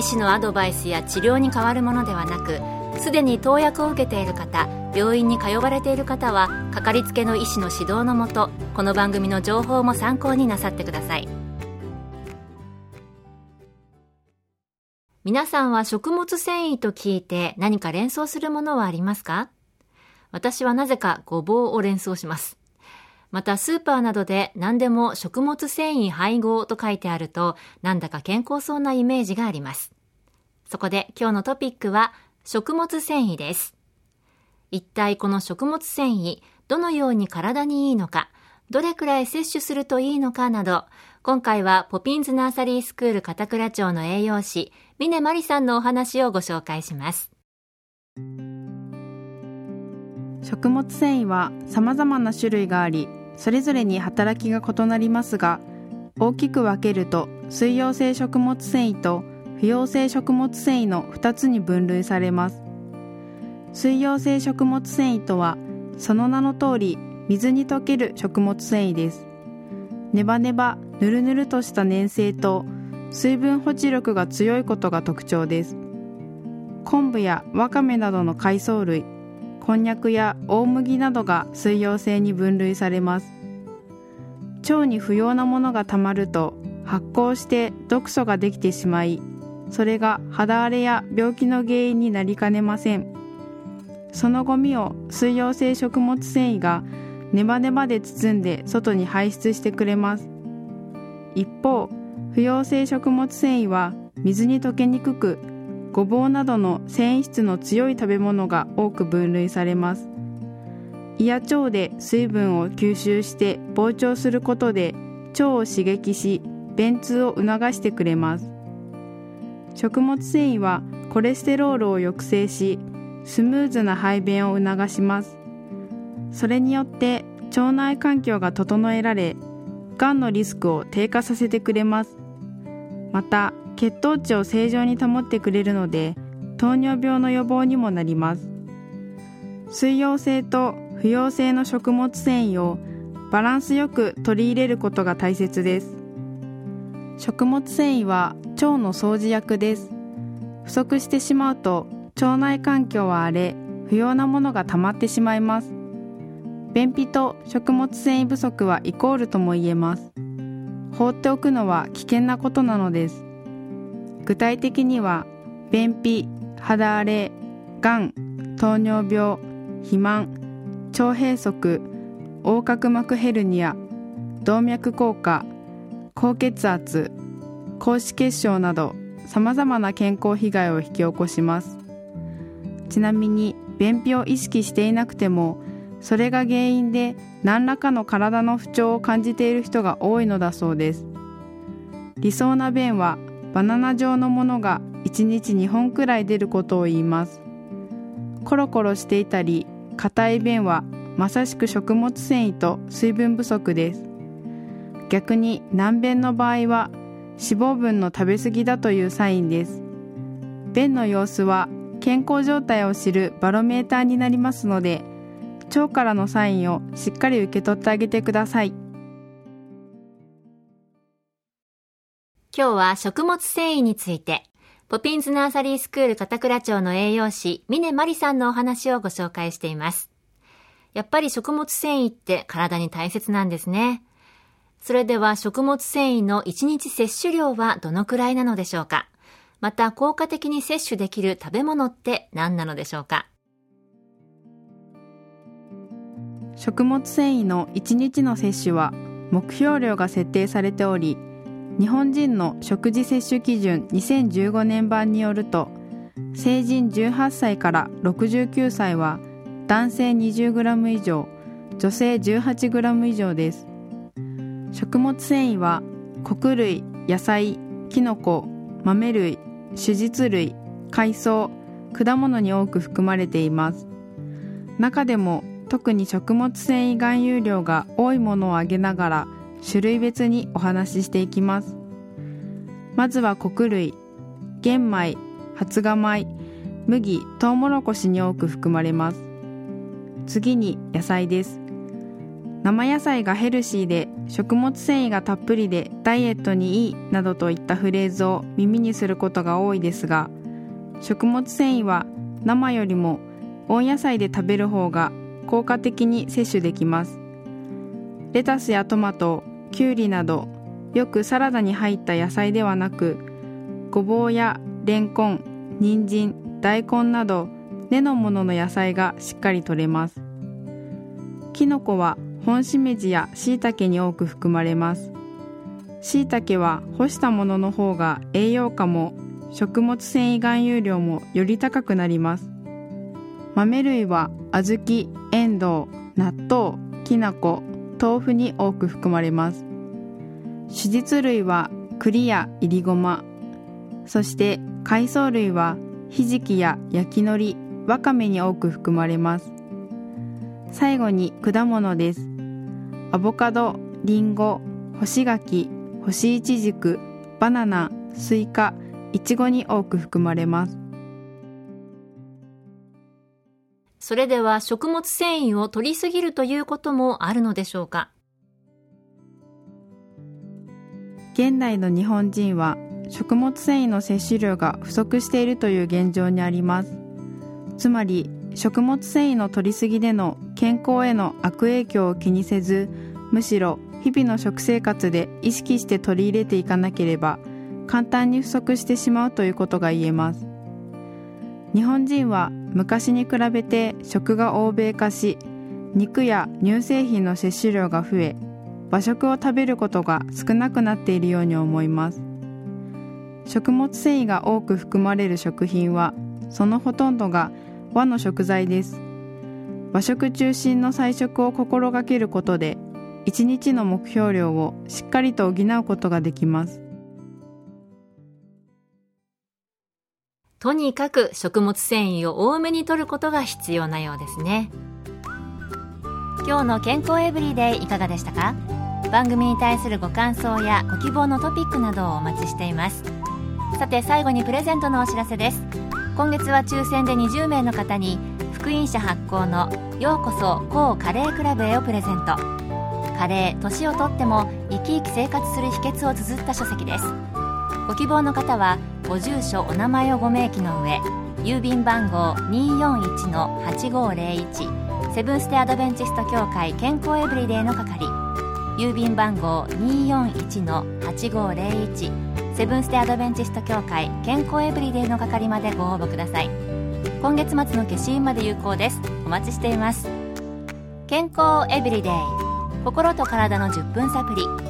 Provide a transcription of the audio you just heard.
医師のアドバイスや治療に変わるものではなくすでに投薬を受けている方病院に通われている方はかかりつけの医師の指導のもとこの番組の情報も参考になさってください。皆さんは食物繊維と聞いて何か連想するものはありますか？私はなぜかごぼうを連想します。またスーパーなどで何でも食物繊維配合と書いてあるとなんだか健康そうなイメージがあります。そこで今日のトピックは食物繊維です。一体この食物繊維、どのように体にいいのか、どれくらい摂取するといいのかなど、今回はポピンズナーサリースクール片倉町の栄養士、峰真理さんのお話をご紹介します。食物繊維は様々な種類があり、それぞれに働きが異なりますが大きく分けると水溶性食物繊維と不溶性食物繊維の2つに分類されます。水溶性食物繊維とはその名の通り水に溶ける食物繊維です。ネバネバぬるぬるとした粘性と水分保持力が強いことが特徴です。昆布やわかめなどの海藻類こんにゃくや大麦などが水溶性に分類されます。腸に不要なものがたまると発酵して毒素ができてしまいそれが肌荒れや病気の原因になりかねません。そのゴミを水溶性食物繊維がネバネバで包んで外に排出してくれます。一方不溶性食物繊維は水に溶けにくくごぼうなどの繊維質の強い食べ物が多く分類されます。胃や腸で水分を吸収して膨張することで腸を刺激し便通を促してくれます。食物繊維はコレステロールを抑制しスムーズな排便を促します。それによって腸内環境が整えられがんのリスクを低下させてくれます。また血糖値を正常に保ってくれるので糖尿病の予防にもなります。水溶性と不溶性の食物繊維をバランスよく取り入れることが大切です。食物繊維は腸の掃除役です。不足してしまうと腸内環境は荒れ不要なものが溜まってしまいます。便秘と食物繊維不足はイコールとも言えます。放っておくのは危険なことなのです。具体的には便秘肌荒れがん糖尿病肥満腸閉塞横隔膜ヘルニア動脈硬化高血圧高脂血症などさまざまな健康被害を引き起こします。ちなみに便秘を意識していなくてもそれが原因で何らかの体の不調を感じている人が多いのだそうです。理想な便はバナナ状のものが1日2本くらい出ることを言います。コロコロしていたり硬い便はまさしく食物繊維と水分不足です。逆に難便の場合は脂肪分の食べ過ぎだというサインです。便の様子は健康状態を知るバロメーターになりますので腸からのサインをしっかり受け取ってあげてください。今日は食物繊維について、ポピンズナーサリースクール片倉町の栄養士、峰真理さんのお話をご紹介しています。やっぱり食物繊維って体に大切なんですね。それでは食物繊維の1日摂取量はどのくらいなのでしょうか？また効果的に摂取できる食べ物って何なのでしょうか？食物繊維の1日の摂取は目標量が設定されており日本人の食事摂取基準2015年版によると成人18歳から69歳は男性 20g 以上女性 18g 以上です。食物繊維は穀類野菜きのこ豆類種実類海藻果物に多く含まれています。中でも特に食物繊維含有量が多いものを挙げながら種類別にお話ししていきます。まずは穀類。玄米。発芽米。麦。トウモロコシに多く含まれます。次に野菜です。生野菜がヘルシーで食物繊維がたっぷりでダイエットにいいなどといったフレーズを耳にすることが多いですが食物繊維は生よりも温野菜で食べる方が効果的に摂取できます。レタスやトマト。きゅうりなどよくサラダに入った野菜ではなくごぼうやレンコン人参大根など根のものの野菜がしっかり取れます。きのこは本しめじやしいたけに多く含まれます。しいたけは干したものの方が栄養価も食物繊維含有量もより高くなります。豆類は小豆、エンドウ、納豆、きな粉、豆腐に多く含まれます。手術類は栗やいりごまそして海藻類はひじきや焼き海苔わかめに多く含まれます。最後に果物です。アボカド、リンゴ、干し柿、干しいちじく、バナナ、スイカ、いちごに多く含まれます。それでは食物繊維を摂りすぎるということもあるのでしょうか？現代の日本人は食物繊維の摂取量が不足しているという現状にあります。つまり食物繊維の摂りすぎでの健康への悪影響を気にせずむしろ日々の食生活で意識して取り入れていかなければ簡単に不足してしまうということが言えます。日本人は昔に比べて食が欧米化し肉や乳製品の摂取量が増え和食を食べることが少なくなっているように思います。食物繊維が多く含まれる食品はそのほとんどが和の食材です。和食中心の菜食を心がけることで一日の目標量をしっかりと補うことができます。とにかく食物繊維を多めに摂ることが必要なようですね。今日の健康エブリデイいかがでしたか？番組に対するご感想やご希望のトピックなどをお待ちしています。さて最後にプレゼントのお知らせです。今月は抽選で20名の方に福音社発行の「ようこそ高カレークラブへ」をプレゼント。カレー年をとっても生き生き生活する秘訣を綴った書籍です。ご希望の方はご住所お名前をご明記の上郵便番号241-8501セブンステアドベンチスト協会健康エブリデイの係郵便番号241-8501セブンス・テ・アドベンチスト協会健康エブリデイの係までご応募ください。今月末の消印まで有効です。お待ちしています。健康エブリデイ。心と体の10分サプリ。